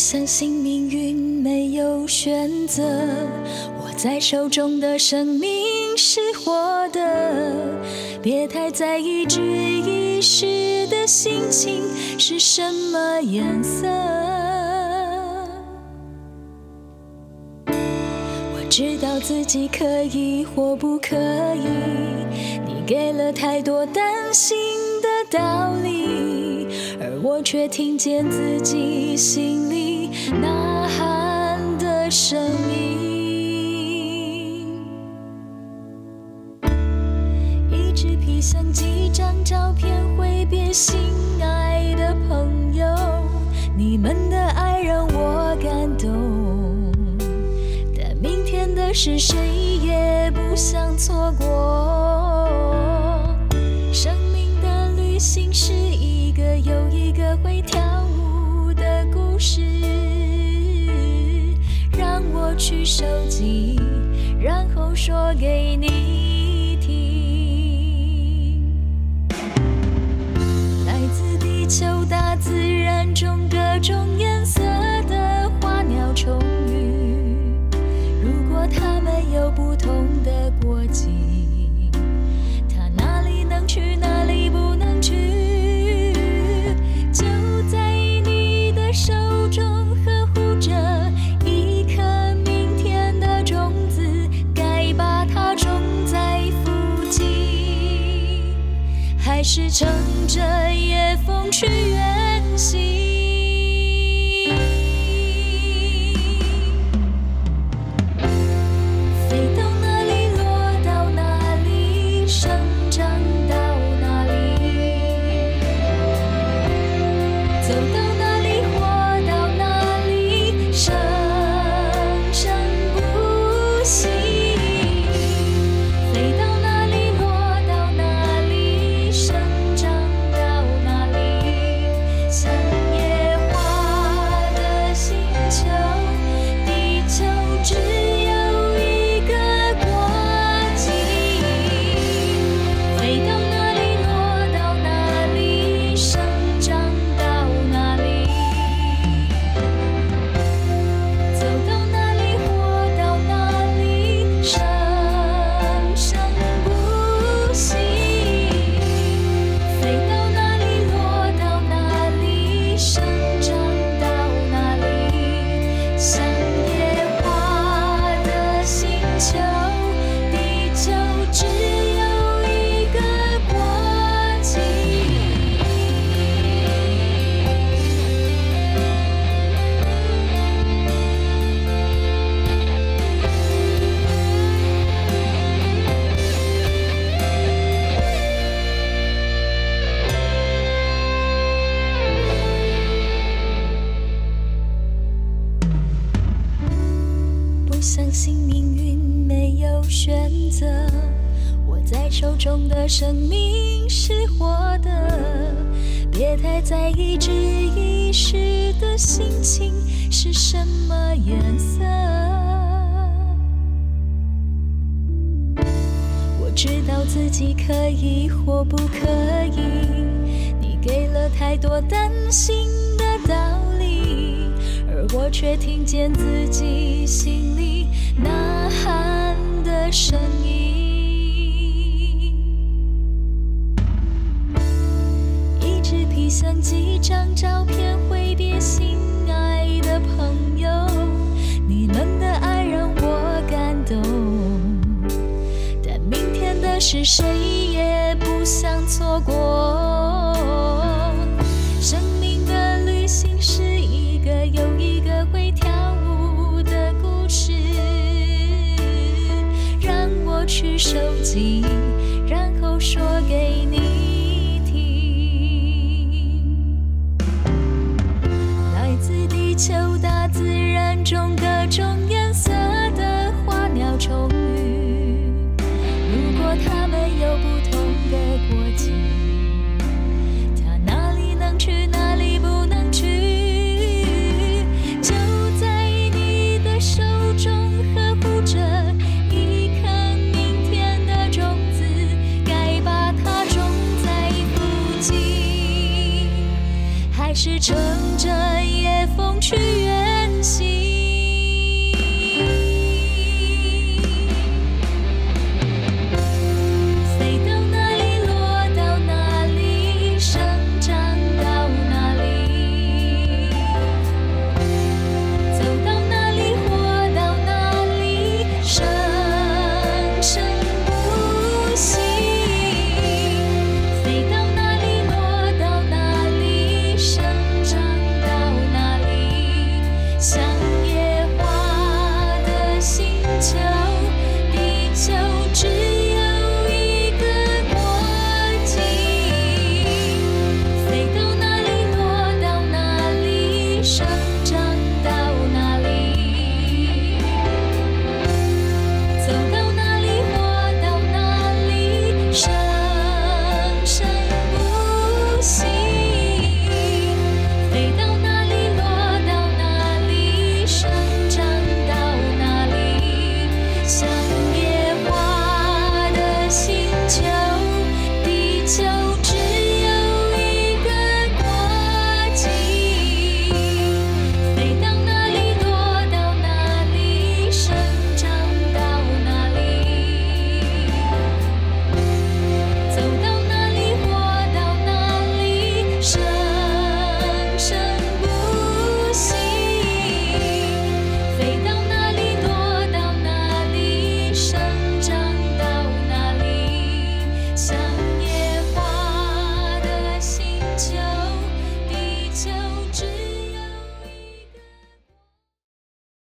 相信命运没有选择，握在手中的生命是活的，别太在意这一时的心情是什么颜色。我知道自己可以或不可以，你给了太多担心道理，而我却听见自己心里。呐喊的声音，一支皮箱，几张照片，挥别心爱的朋友，你们的爱让我感动，但明天的事谁也不想错过。心是一个又一个会跳舞的故事。让我去收集，然后说给你乘着夜风去远行。相信命运没有选择，握在手中的生命是活的，别太在意只一时的心情是什么颜色。我知道自己可以或不可以，你给了太多担心的道，我却听见自己心里。呐喊的声音，一支皮箱，几张照片，挥别心爱的朋友，你们的爱让我感动，但明天的事谁也不想错过。生去收集，然后说给你听。来自地球大自然中